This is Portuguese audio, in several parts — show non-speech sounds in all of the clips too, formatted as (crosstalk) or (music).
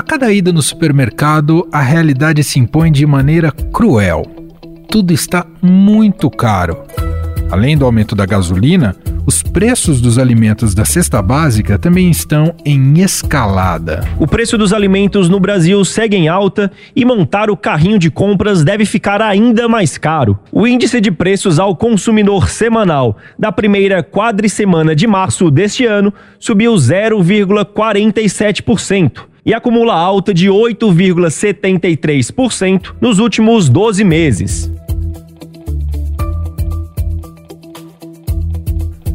A cada ida no supermercado, a realidade se impõe de maneira cruel. Tudo está muito caro. Além do aumento da gasolina, os preços dos alimentos da cesta básica também estão em escalada. O preço dos alimentos no Brasil segue em alta e montar o carrinho de compras deve ficar ainda mais caro. O índice de preços ao consumidor semanal da primeira quadricemana de março deste ano subiu 0,47% e acumula alta de 8,73% nos últimos 12 meses.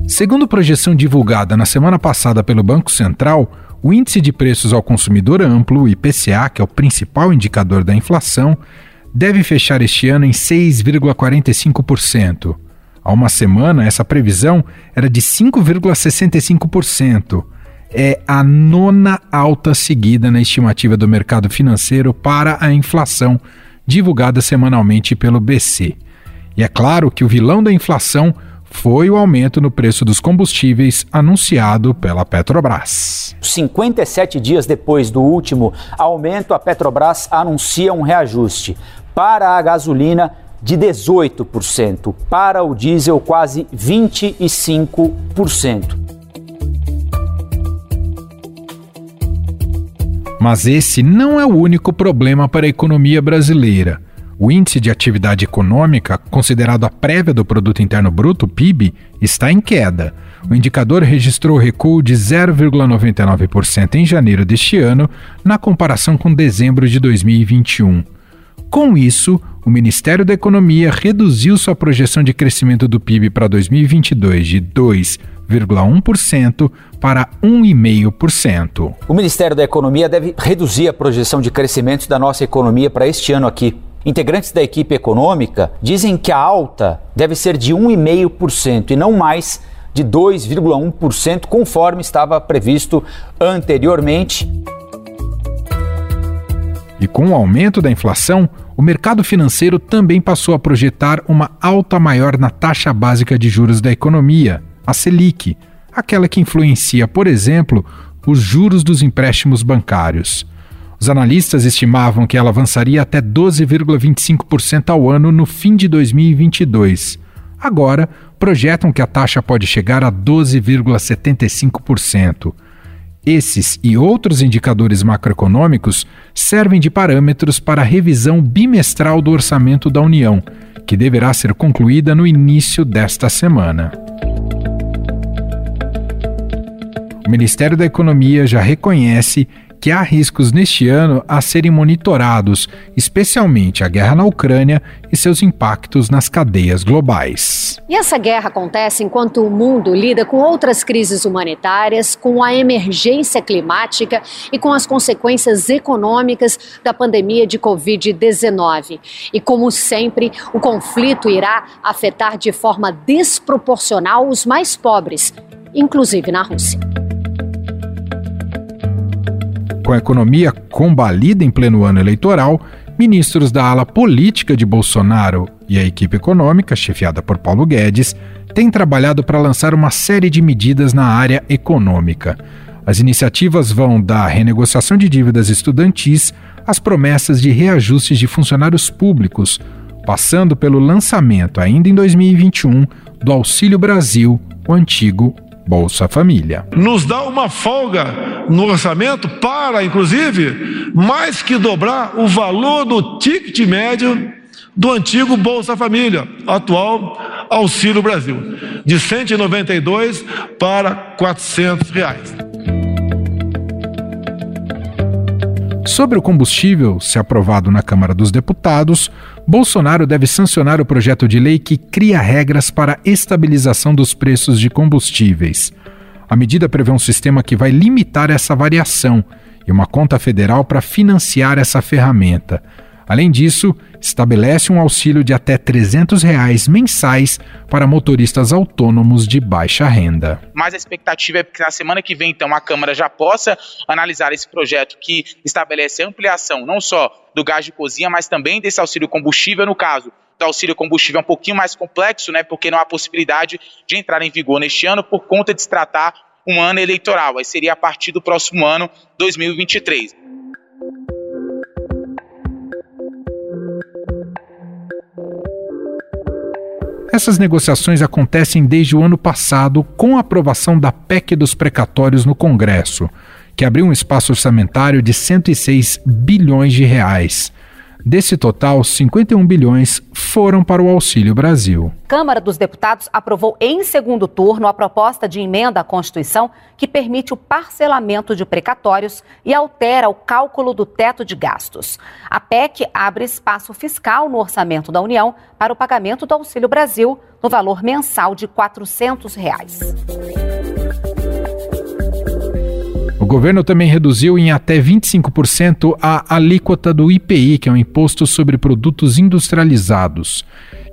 Segundo projeção divulgada na semana passada pelo Banco Central, o Índice de Preços ao Consumidor Amplo, o IPCA, que é o principal indicador da inflação, deve fechar este ano em 6,45%. Há uma semana, essa previsão era de 5,65%. É a nona alta seguida na estimativa do mercado financeiro para a inflação, divulgada semanalmente pelo BC. E é claro que o vilão da inflação foi o aumento no preço dos combustíveis anunciado pela Petrobras. 57 dias depois do último aumento, a Petrobras anuncia um reajuste. Para a gasolina, de 18%, para o diesel, quase 25%. Mas esse não é o único problema para a economia brasileira. O índice de atividade econômica, considerado a prévia do produto interno bruto, PIB, está em queda. O indicador registrou recuo de 0,99% em janeiro deste ano, na comparação com dezembro de 2021. Com isso, o Ministério da Economia reduziu sua projeção de crescimento do PIB para 2022 de 2,1% para 1,5%. O Ministério da Economia deve reduzir a projeção de crescimento da nossa economia para este ano aqui. Integrantes da equipe econômica dizem que a alta deve ser de 1,5% e não mais de 2,1%, conforme estava previsto anteriormente. E com o aumento da inflação, o mercado financeiro também passou a projetar uma alta maior na taxa básica de juros da economia, a Selic, aquela que influencia, por exemplo, os juros dos empréstimos bancários. Os analistas estimavam que ela avançaria até 12,25% ao ano no fim de 2022. Agora, projetam que a taxa pode chegar a 12,75%. Esses e outros indicadores macroeconômicos servem de parâmetros para a revisão bimestral do orçamento da União, que deverá ser concluída no início desta semana. O Ministério da Economia já reconhece que há riscos neste ano a serem monitorados, especialmente a guerra na Ucrânia e seus impactos nas cadeias globais. E essa guerra acontece enquanto o mundo lida com outras crises humanitárias, com a emergência climática e com as consequências econômicas da pandemia de Covid-19. E como sempre, o conflito irá afetar de forma desproporcional os mais pobres, inclusive na Rússia. Com a economia combalida em pleno ano eleitoral, ministros da ala política de Bolsonaro e a equipe econômica, chefiada por Paulo Guedes, têm trabalhado para lançar uma série de medidas na área econômica. As iniciativas vão da renegociação de dívidas estudantis às promessas de reajustes de funcionários públicos, passando pelo lançamento, ainda em 2021, do Auxílio Brasil, o antigo Bolsa Família. Nos dá uma folga no orçamento para, inclusive, mais que dobrar o valor do ticket médio do antigo Bolsa Família, atual Auxílio Brasil, de 192 para 400 reais. Sobre o combustível, se aprovado na Câmara dos Deputados, Bolsonaro deve sancionar o projeto de lei que cria regras para estabilização dos preços de combustíveis. A medida prevê um sistema que vai limitar essa variação e uma conta federal para financiar essa ferramenta. Além disso, estabelece um auxílio de até 300 reais mensais para motoristas autônomos de baixa renda. Mas a expectativa é que na semana que vem, então, a Câmara já possa analisar esse projeto que estabelece ampliação não só do gás de cozinha, mas também desse auxílio combustível, no caso do auxílio combustível é um pouquinho mais complexo, né, porque não há possibilidade de entrar em vigor neste ano por conta de se tratar um ano eleitoral, aí seria a partir do próximo ano, 2023. Essas negociações acontecem desde o ano passado com a aprovação da PEC dos precatórios no Congresso, que abriu um espaço orçamentário de 106 bilhões de reais. Desse total, 51 bilhões foram para o Auxílio Brasil. Câmara dos Deputados aprovou em segundo turno a proposta de emenda à Constituição que permite o parcelamento de precatórios e altera o cálculo do teto de gastos. A PEC abre espaço fiscal no orçamento da União para o pagamento do Auxílio Brasil no valor mensal de 400 reais. Governo também reduziu em até 25% a alíquota do IPI, que é o Imposto sobre Produtos Industrializados,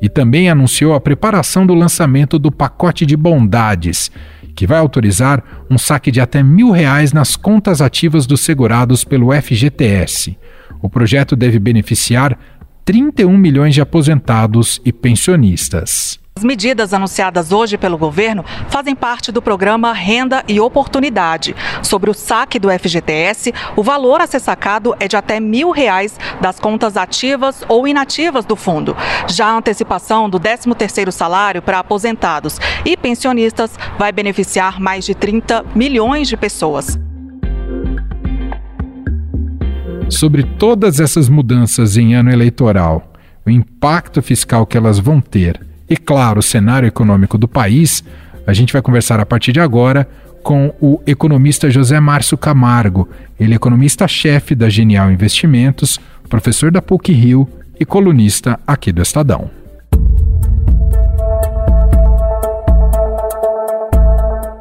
e também anunciou a preparação do lançamento do pacote de bondades, que vai autorizar um saque de até mil reais nas contas ativas dos segurados pelo FGTS. O projeto deve beneficiar 31 milhões de aposentados e pensionistas. As medidas anunciadas hoje pelo governo fazem parte do programa Renda e Oportunidade. Sobre o saque do FGTS, o valor a ser sacado é de até mil reais das contas ativas ou inativas do fundo. Já a antecipação do 13º salário para aposentados e pensionistas vai beneficiar mais de 30 milhões de pessoas. Sobre todas essas mudanças em ano eleitoral, o impacto fiscal que elas vão ter e, claro, o cenário econômico do país, a gente vai conversar a partir de agora com o economista José Márcio Camargo. Ele é economista-chefe da Genial Investimentos, professor da PUC Rio e colunista aqui do Estadão.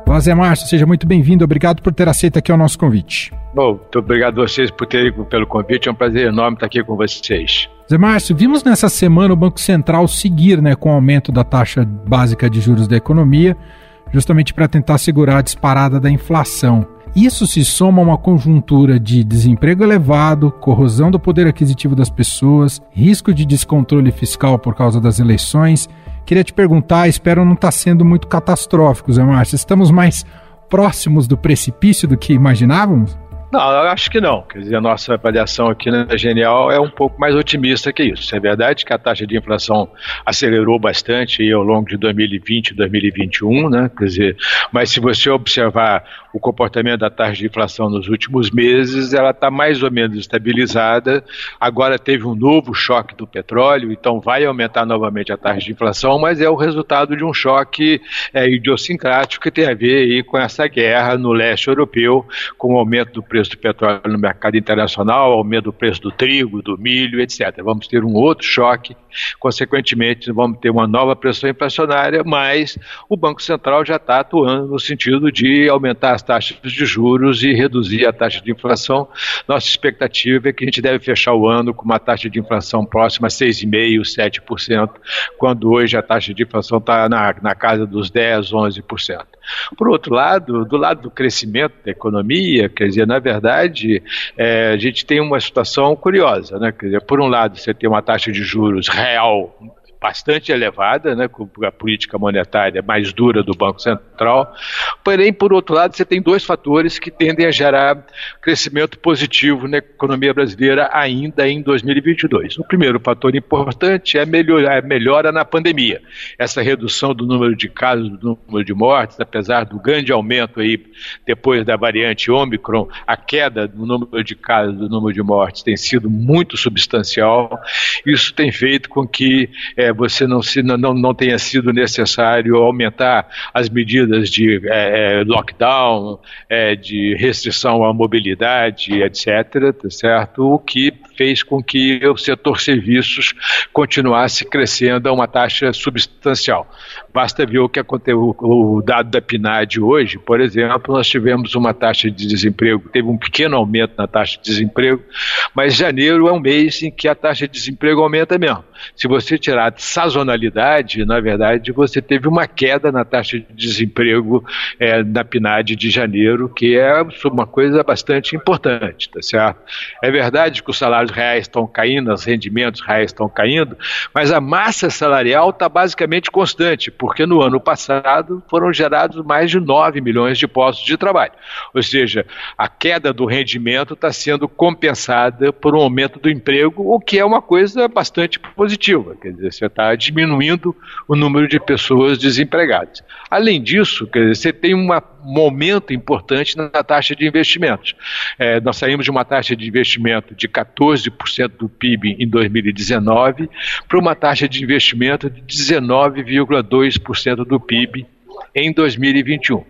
Olá, Zé Márcio, seja muito bem-vindo. Obrigado por ter aceito aqui o nosso convite. Bom, muito obrigado a vocês por terem pelo convite. É um prazer enorme estar aqui com vocês. Zé Márcio, vimos nessa semana o Banco Central seguir né, com o aumento da taxa básica de juros da economia, justamente para tentar segurar a disparada da inflação. Isso se soma a uma conjuntura de desemprego elevado, corrosão do poder aquisitivo das pessoas, risco de descontrole fiscal por causa das eleições Queria te perguntar, espero não estar tá sendo muito catastrófico, Zé Márcio. Estamos mais próximos do precipício do que imaginávamos? Não, eu acho que não. Quer dizer, a nossa avaliação aqui na Genial é um pouco mais otimista que isso. É verdade que a taxa de inflação acelerou bastante ao longo de 2020 e 2021, né? Quer dizer, mas se você observar o comportamento da taxa de inflação nos últimos meses, ela está mais ou menos estabilizada. Agora teve um novo choque do petróleo, então vai aumentar novamente a taxa de inflação, mas é o resultado de um choque é, idiosincrático que tem a ver aí com essa guerra no leste europeu, com o aumento do preço do petróleo no mercado internacional, aumento do preço do trigo, do milho, etc. Vamos ter um outro choque, consequentemente, vamos ter uma nova pressão inflacionária, mas o Banco Central já está atuando no sentido de aumentar as taxas de juros e reduzir a taxa de inflação. Nossa expectativa é que a gente deve fechar o ano com uma taxa de inflação próxima a 6,5%, 7%, quando hoje a taxa de inflação está na, na casa dos 10%, 11%. Por outro lado, do lado do crescimento da economia, quer dizer, na verdade, é, a gente tem uma situação curiosa, né? Quer dizer, por um lado, você tem uma taxa de juros real bastante elevada, né, com a política monetária mais dura do Banco Central. Porém, por outro lado, você tem dois fatores que tendem a gerar crescimento positivo na economia brasileira ainda em 2022. O primeiro fator importante é a melhora, melhora na pandemia. Essa redução do número de casos, do número de mortes, apesar do grande aumento aí depois da variante Omicron, a queda do número de casos, do número de mortes tem sido muito substancial. Isso tem feito com que é, você não, se, não, não tenha sido necessário aumentar as medidas de é, é, lockdown, é, de restrição à mobilidade, etc., tá certo? O que fez com que o setor serviços continuasse crescendo a uma taxa substancial. Basta ver o que aconteceu, o dado da PNAD hoje, por exemplo, nós tivemos uma taxa de desemprego, teve um pequeno aumento na taxa de desemprego, mas janeiro é um mês em que a taxa de desemprego aumenta mesmo. Se você tirar sazonalidade, na verdade, você teve uma queda na taxa de desemprego é, na PNAD de janeiro, que é uma coisa bastante importante, tá certo? É verdade que os salários reais estão caindo, os rendimentos reais estão caindo, mas a massa salarial está basicamente constante, porque no ano passado foram gerados mais de 9 milhões de postos de trabalho. Ou seja, a queda do rendimento está sendo compensada por um aumento do emprego, o que é uma coisa bastante positiva. Quer dizer, você está diminuindo o número de pessoas desempregadas. Além disso, quer dizer, você tem um momento importante na taxa de investimentos. É, nós saímos de uma taxa de investimento de 14% do PIB em 2019 para uma taxa de investimento de 19,2% do PIB em 2021.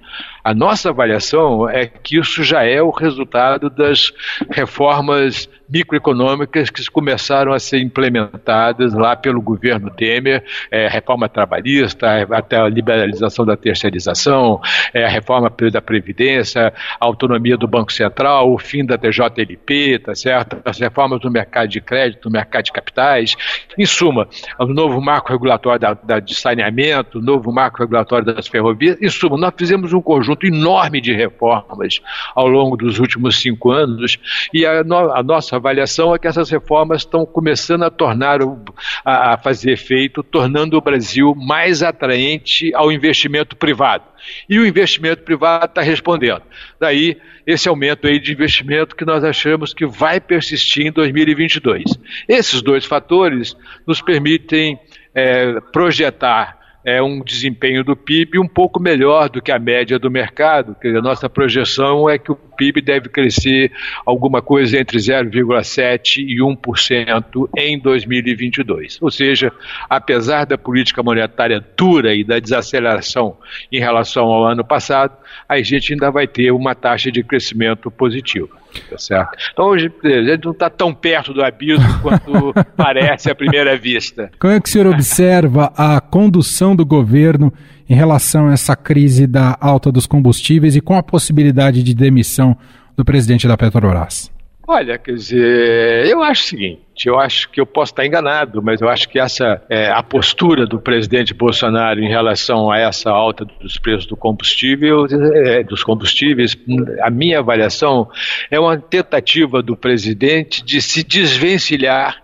A nossa avaliação é que isso já é o resultado das reformas microeconômicas que começaram a ser implementadas lá pelo governo Temer, é, reforma trabalhista, até a liberalização da terceirização, é, a reforma da Previdência, a autonomia do Banco Central, o fim da TJLP, tá certo? as reformas do mercado de crédito, do mercado de capitais, em suma, o novo marco regulatório da, da, de saneamento, o novo marco regulatório das ferrovias, em suma, nós fizemos um conjunto enorme de reformas ao longo dos últimos cinco anos e a, no, a nossa avaliação é que essas reformas estão começando a tornar, o, a, a fazer efeito, tornando o Brasil mais atraente ao investimento privado. E o investimento privado está respondendo. Daí, esse aumento aí de investimento que nós achamos que vai persistir em 2022. Esses dois fatores nos permitem é, projetar é um desempenho do PIB um pouco melhor do que a média do mercado. Quer dizer, a nossa projeção é que o PIB deve crescer alguma coisa entre 0,7% e 1% em 2022. Ou seja, apesar da política monetária dura e da desaceleração em relação ao ano passado, a gente ainda vai ter uma taxa de crescimento positiva. Tá certo? Então hoje a gente não está tão perto do abismo (laughs) quanto parece à primeira vista. Como é que o senhor observa a condução do governo em relação a essa crise da alta dos combustíveis e com a possibilidade de demissão do presidente da Petrobras? Olha, quer dizer, eu acho o seguinte, eu acho que eu posso estar enganado, mas eu acho que essa é, a postura do presidente Bolsonaro em relação a essa alta dos preços do combustível, é, dos combustíveis, a minha avaliação é uma tentativa do presidente de se desvencilhar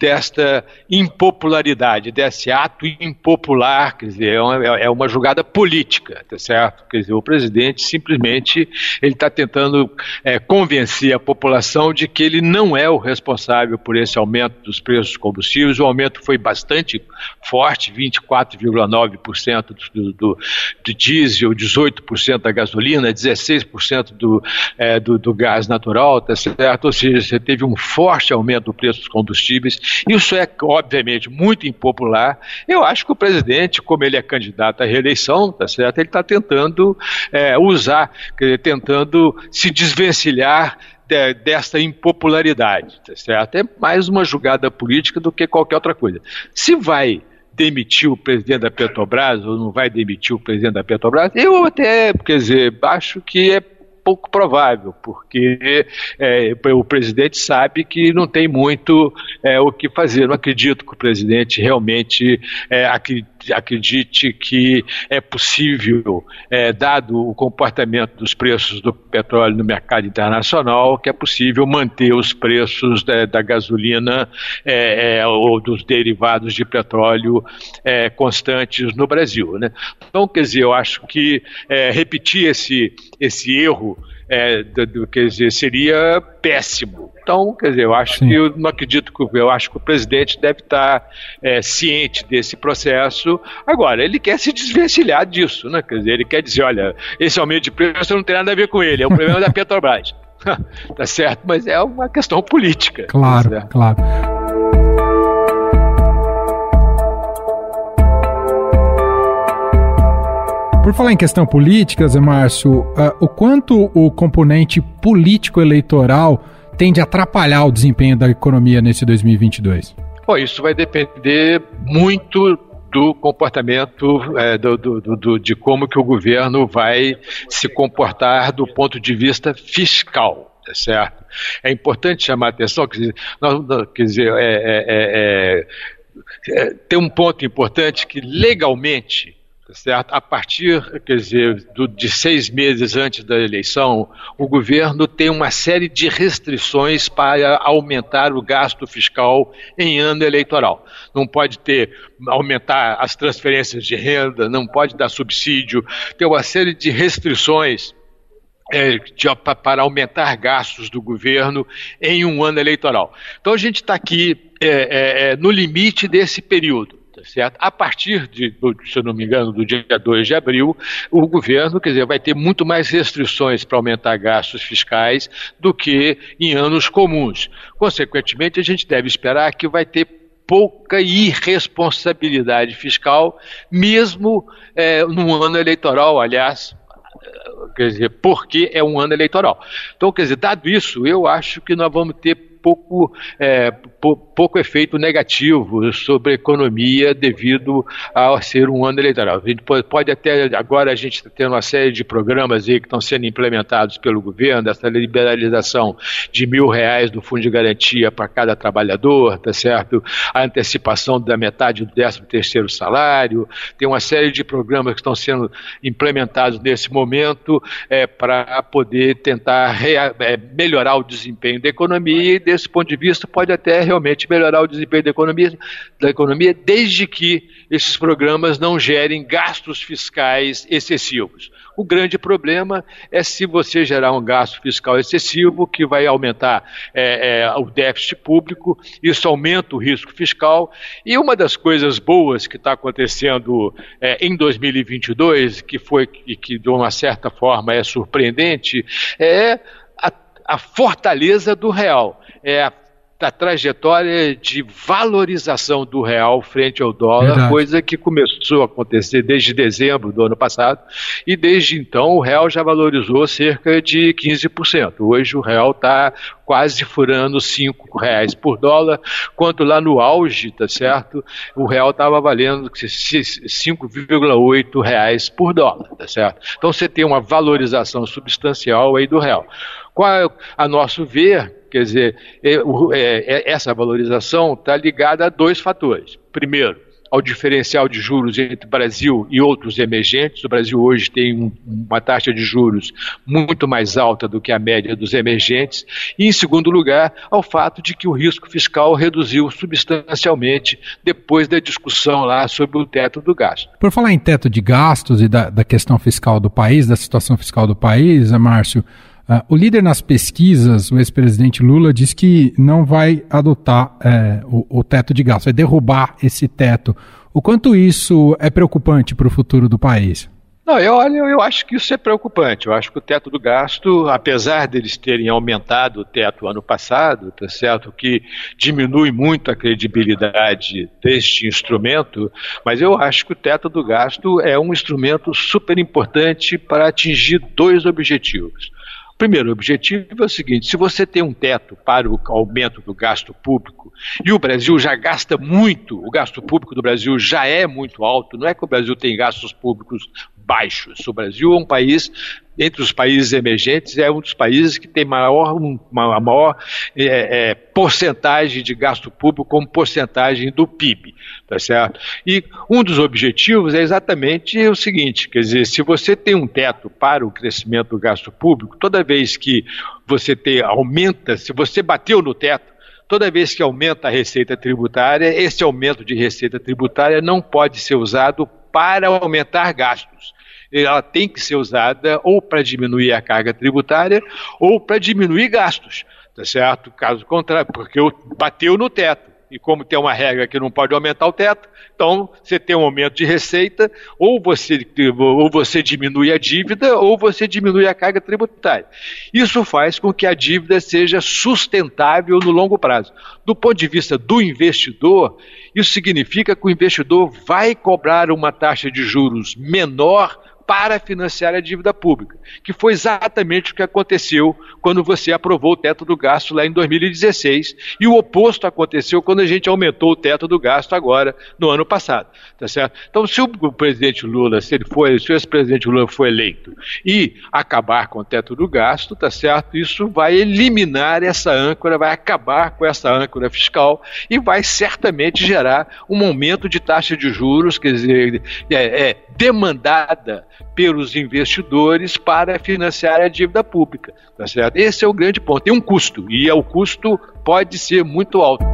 desta impopularidade, desse ato impopular, quer dizer, é uma, é uma jogada política, tá certo? Quer dizer, o presidente simplesmente ele está tentando é, convencer a população de que ele não é o responsável por esse aumento dos preços dos combustíveis. O aumento foi bastante forte, 24,9% do, do, do diesel, 18% da gasolina, 16% do, é, do, do gás natural, tá certo? Ou seja, você teve um forte aumento do preço dos combustíveis isso é, obviamente, muito impopular. Eu acho que o presidente, como ele é candidato à reeleição, tá certo? Ele está tentando é, usar, tentando se desvencilhar de, dessa impopularidade, tá certo? É mais uma jogada política do que qualquer outra coisa. Se vai demitir o presidente da Petrobras ou não vai demitir o presidente da Petrobras, eu até, quer dizer, acho que é pouco provável, porque é, o presidente sabe que não tem muito é, o que fazer. Não acredito que o presidente realmente é, acredite que é possível, é, dado o comportamento dos preços do petróleo no mercado internacional, que é possível manter os preços da, da gasolina é, é, ou dos derivados de petróleo constantes no Brasil. Né? Então, quer dizer, eu acho que repetir esse, esse erro é, do, do, quer dizer, seria péssimo. Então, quer dizer, eu acho Sim. que eu não acredito que eu acho que o presidente deve estar é, ciente desse processo. Agora, ele quer se desvencilhar disso, né? Quer dizer, ele quer dizer, olha, esse aumento de preço não tem nada a ver com ele, é o problema da Petrobras. (laughs) tá certo, mas é uma questão política. Claro, tá claro. Por falar em questão política, Zé Márcio, uh, o quanto o componente político-eleitoral tende a atrapalhar o desempenho da economia nesse 2022? Bom, isso vai depender muito do comportamento é, do, do, do, de como que o governo vai se comportar do ponto de vista fiscal, tá certo? É importante chamar a atenção, quer dizer, nós, quer dizer é, é, tem um ponto importante que legalmente certo? A partir, quer dizer, do, de seis meses antes da eleição, o governo tem uma série de restrições para aumentar o gasto fiscal em ano eleitoral. Não pode ter aumentar as transferências de renda, não pode dar subsídio, tem uma série de restrições é, para aumentar gastos do governo em um ano eleitoral. Então a gente está aqui é, é, é, no limite desse período. Certo? A partir de, se eu não me engano, do dia 2 de abril, o governo, quer dizer, vai ter muito mais restrições para aumentar gastos fiscais do que em anos comuns. Consequentemente, a gente deve esperar que vai ter pouca irresponsabilidade fiscal, mesmo é, num ano eleitoral, aliás, quer dizer, porque é um ano eleitoral. Então, quer dizer, dado isso, eu acho que nós vamos ter pouco, é, pouco efeito negativo sobre a economia devido a ser um ano eleitoral. A gente pode, até, agora a gente está tendo uma série de programas aí que estão sendo implementados pelo governo, essa liberalização de mil reais do fundo de garantia para cada trabalhador, tá certo? A antecipação da metade do 13 terceiro salário, tem uma série de programas que estão sendo implementados nesse momento é, para poder tentar é, melhorar o desempenho da economia e desse ponto de vista pode até realmente melhorar o desempenho da economia, da economia, desde que esses programas não gerem gastos fiscais excessivos. O grande problema é se você gerar um gasto fiscal excessivo, que vai aumentar é, é, o déficit público, isso aumenta o risco fiscal. E uma das coisas boas que está acontecendo é, em 2022, que foi e que de uma certa forma é surpreendente, é a, a fortaleza do real. É a trajetória de valorização do real frente ao dólar, Verdade. coisa que começou a acontecer desde dezembro do ano passado, e desde então o real já valorizou cerca de 15%. Hoje o real está quase furando cinco reais por dólar, quanto lá no auge, tá certo? O real estava valendo 5,8 reais por dólar, tá certo? Então você tem uma valorização substancial aí do real. Qual, é, a nosso ver, Quer dizer, é, é, essa valorização está ligada a dois fatores. Primeiro, ao diferencial de juros entre Brasil e outros emergentes. O Brasil hoje tem um, uma taxa de juros muito mais alta do que a média dos emergentes. E, em segundo lugar, ao fato de que o risco fiscal reduziu substancialmente depois da discussão lá sobre o teto do gasto. Por falar em teto de gastos e da, da questão fiscal do país, da situação fiscal do país, Márcio, Uh, o líder nas pesquisas, o ex-presidente Lula, diz que não vai adotar é, o, o, teto de gastos, vai derrubar esse teto. O quanto isso é preocupante para o futuro do país? Não, eu, eu acho que isso é preocupante. Eu acho que o teto do gasto, apesar deles terem aumentado o teto ano passado, tá certo? Que diminui muito a credibilidade deste instrumento, mas eu acho que o teto do gasto é um instrumento super importante para atingir dois objetivos. Primeiro, objetivo é o seguinte: se você tem um teto para o aumento do gasto público, e o Brasil já gasta muito, o gasto público do Brasil já é muito alto, não é que o Brasil tem gastos públicos baixos. O Brasil é um país, entre os países emergentes, é um dos países que tem maior, uma, maior é, é, porcentagem de gasto público como porcentagem do PIB. Tá certo? E um dos objetivos é exatamente o seguinte: quer dizer, se você tem um teto para o crescimento do gasto público, toda vez que você tem, aumenta, se você bateu no teto, toda vez que aumenta a receita tributária, esse aumento de receita tributária não pode ser usado para aumentar gastos ela tem que ser usada ou para diminuir a carga tributária ou para diminuir gastos, tá certo? Caso contrário, porque bateu no teto. E como tem uma regra que não pode aumentar o teto, então você tem um aumento de receita, ou você, ou você diminui a dívida, ou você diminui a carga tributária. Isso faz com que a dívida seja sustentável no longo prazo. Do ponto de vista do investidor, isso significa que o investidor vai cobrar uma taxa de juros menor para financiar a dívida pública, que foi exatamente o que aconteceu quando você aprovou o teto do gasto lá em 2016, e o oposto aconteceu quando a gente aumentou o teto do gasto agora no ano passado, tá certo? Então, se o presidente Lula, se ele foi, se o ex-presidente Lula for eleito e acabar com o teto do gasto, tá certo? Isso vai eliminar essa âncora, vai acabar com essa âncora fiscal e vai certamente gerar um aumento de taxa de juros, quer dizer, é, é demandada pelos investidores para financiar a dívida pública. Tá certo? Esse é o grande ponto. Tem um custo, e o custo pode ser muito alto.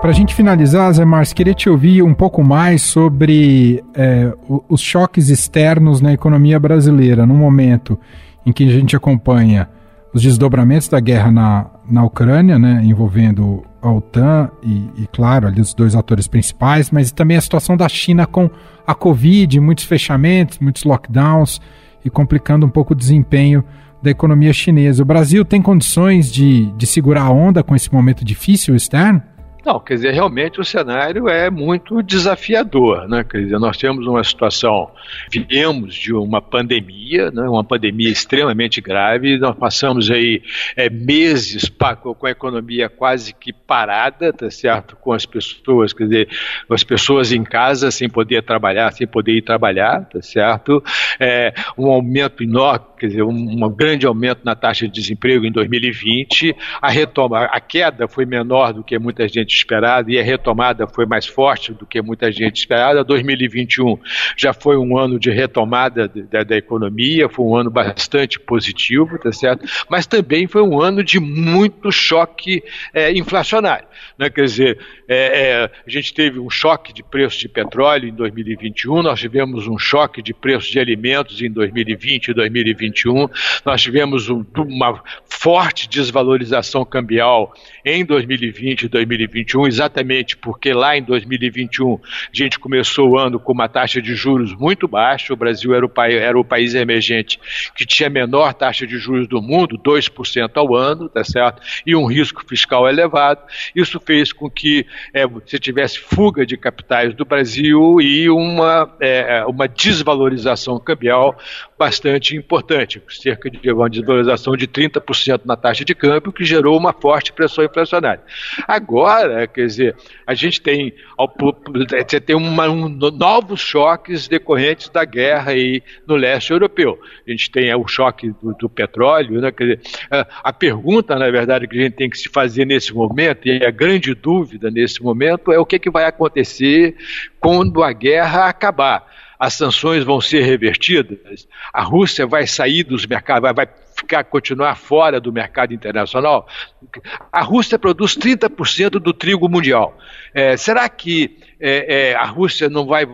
Para a gente finalizar, Zé Márcio, queria te ouvir um pouco mais sobre é, os choques externos na economia brasileira, no momento em que a gente acompanha os desdobramentos da guerra na, na Ucrânia, né, envolvendo a OTAN e, e, claro, ali os dois atores principais, mas também a situação da China com a Covid, muitos fechamentos, muitos lockdowns e complicando um pouco o desempenho da economia chinesa. O Brasil tem condições de, de segurar a onda com esse momento difícil externo? Não, quer dizer, realmente o cenário é muito desafiador, né? Quer dizer, nós temos uma situação, viemos de uma pandemia, né? uma pandemia extremamente grave, nós passamos aí é, meses com a economia quase que parada, tá certo? Com as pessoas, quer dizer, as pessoas em casa sem poder trabalhar, sem poder ir trabalhar, tá certo? É, um aumento enorme, quer dizer, um, um grande aumento na taxa de desemprego em 2020, a retoma, a queda foi menor do que muita gente esperada e a retomada foi mais forte do que muita gente esperada. 2021 já foi um ano de retomada da, da economia, foi um ano bastante positivo, tá certo? Mas também foi um ano de muito choque é, inflacionário. Né? Quer dizer, é, é, a gente teve um choque de preço de petróleo em 2021, nós tivemos um choque de preço de alimentos em 2020 e 2021, nós tivemos um, uma forte desvalorização cambial em 2020 e 2021, exatamente porque lá em 2021 a gente começou o ano com uma taxa de juros muito baixa, o Brasil era o, país, era o país emergente que tinha a menor taxa de juros do mundo, 2% ao ano, tá certo? E um risco fiscal elevado. Isso fez com que é, você tivesse fuga de capitais do Brasil e uma, é, uma desvalorização cambial bastante importante, cerca de uma desvalorização de 30% na taxa de câmbio, que gerou uma forte pressão inflacionária. Agora, quer dizer, a gente tem, você tem uma, um, novos choques decorrentes da guerra aí no leste europeu. A gente tem é, o choque do, do petróleo, né? Quer dizer, a, a pergunta, na verdade, que a gente tem que se fazer nesse momento, e a grande dúvida nesse momento, é o que, que vai acontecer quando a guerra acabar as sanções vão ser revertidas, a Rússia vai sair dos mercados, vai, vai ficar, continuar fora do mercado internacional. A Rússia produz 30% do trigo mundial. É, será que é, é, a Rússia não vai,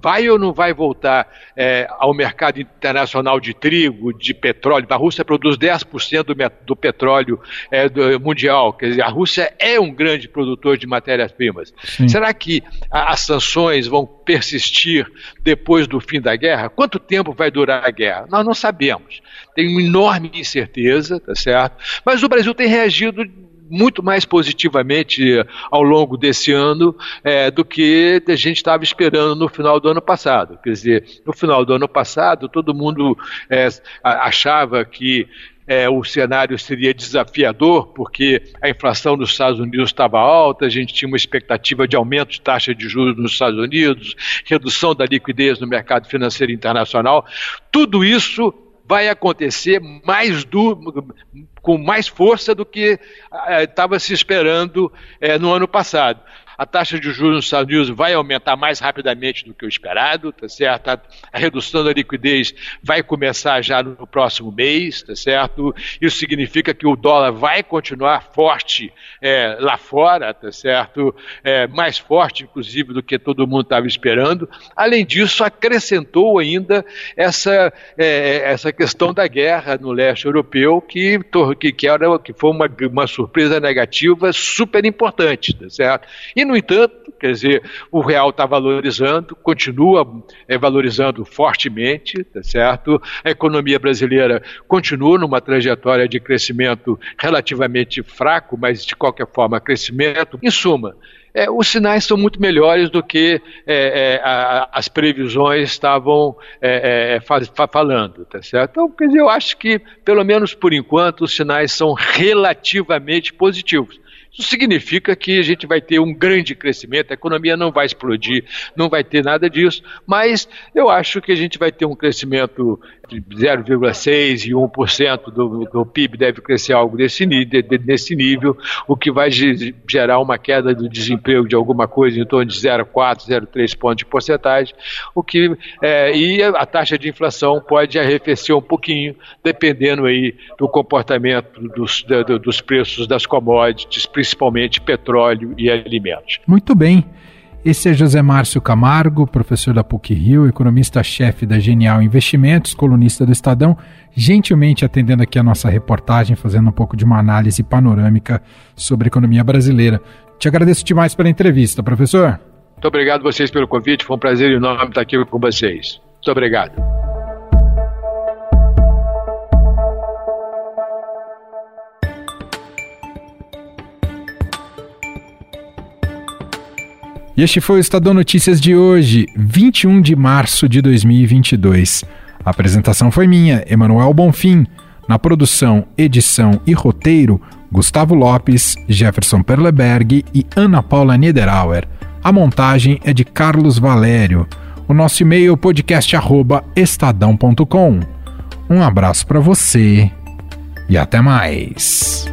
vai ou não vai voltar é, ao mercado internacional de trigo, de petróleo? A Rússia produz 10% do, do petróleo é, do, mundial. Quer dizer, a Rússia é um grande produtor de matérias-primas. Será que a, as sanções vão persistir depois do fim da guerra? Quanto tempo vai durar a guerra? Nós não sabemos. Tem uma enorme incerteza, tá certo? Mas o Brasil tem reagido muito mais positivamente ao longo desse ano é, do que a gente estava esperando no final do ano passado. Quer dizer, no final do ano passado, todo mundo é, achava que é, o cenário seria desafiador, porque a inflação nos Estados Unidos estava alta, a gente tinha uma expectativa de aumento de taxa de juros nos Estados Unidos, redução da liquidez no mercado financeiro internacional. Tudo isso vai acontecer mais com mais força do que estava eh, se esperando eh, no ano passado a taxa de juros nos Estados Unidos vai aumentar mais rapidamente do que o esperado, tá certo? A redução da liquidez vai começar já no próximo mês, tá certo? Isso significa que o dólar vai continuar forte é, lá fora, tá certo? É, mais forte, inclusive, do que todo mundo estava esperando. Além disso, acrescentou ainda essa, é, essa questão da guerra no leste europeu, que, que, que, era, que foi uma, uma surpresa negativa super importante, tá certo? E no entanto, quer dizer, o real está valorizando, continua é, valorizando fortemente, tá certo? A economia brasileira continua numa trajetória de crescimento relativamente fraco, mas de qualquer forma, crescimento. Em suma, é, os sinais são muito melhores do que é, é, a, as previsões estavam é, é, fa falando, tá certo? Então, quer dizer, eu acho que, pelo menos por enquanto, os sinais são relativamente positivos. Isso significa que a gente vai ter um grande crescimento, a economia não vai explodir, não vai ter nada disso, mas eu acho que a gente vai ter um crescimento de 0,6% e 1% do, do PIB deve crescer algo desse, desse nível, o que vai gerar uma queda do desemprego de alguma coisa em torno de 0,4%, 0,3 pontos de porcentagem, o que, é, e a taxa de inflação pode arrefecer um pouquinho, dependendo aí do comportamento dos, dos preços das commodities, principalmente petróleo e alimentos. Muito bem. Esse é José Márcio Camargo, professor da PUC Rio, economista-chefe da Genial Investimentos, colunista do Estadão, gentilmente atendendo aqui a nossa reportagem, fazendo um pouco de uma análise panorâmica sobre a economia brasileira. Te agradeço demais pela entrevista, professor. Muito obrigado a vocês pelo convite, foi um prazer enorme estar aqui com vocês. Muito obrigado. E este foi o Estadão Notícias de hoje, 21 de março de 2022. A apresentação foi minha, Emanuel Bonfim. Na produção, edição e roteiro, Gustavo Lopes, Jefferson Perleberg e Ana Paula Niederauer. A montagem é de Carlos Valério. O nosso e-mail podcast@estadão.com. Um abraço para você e até mais.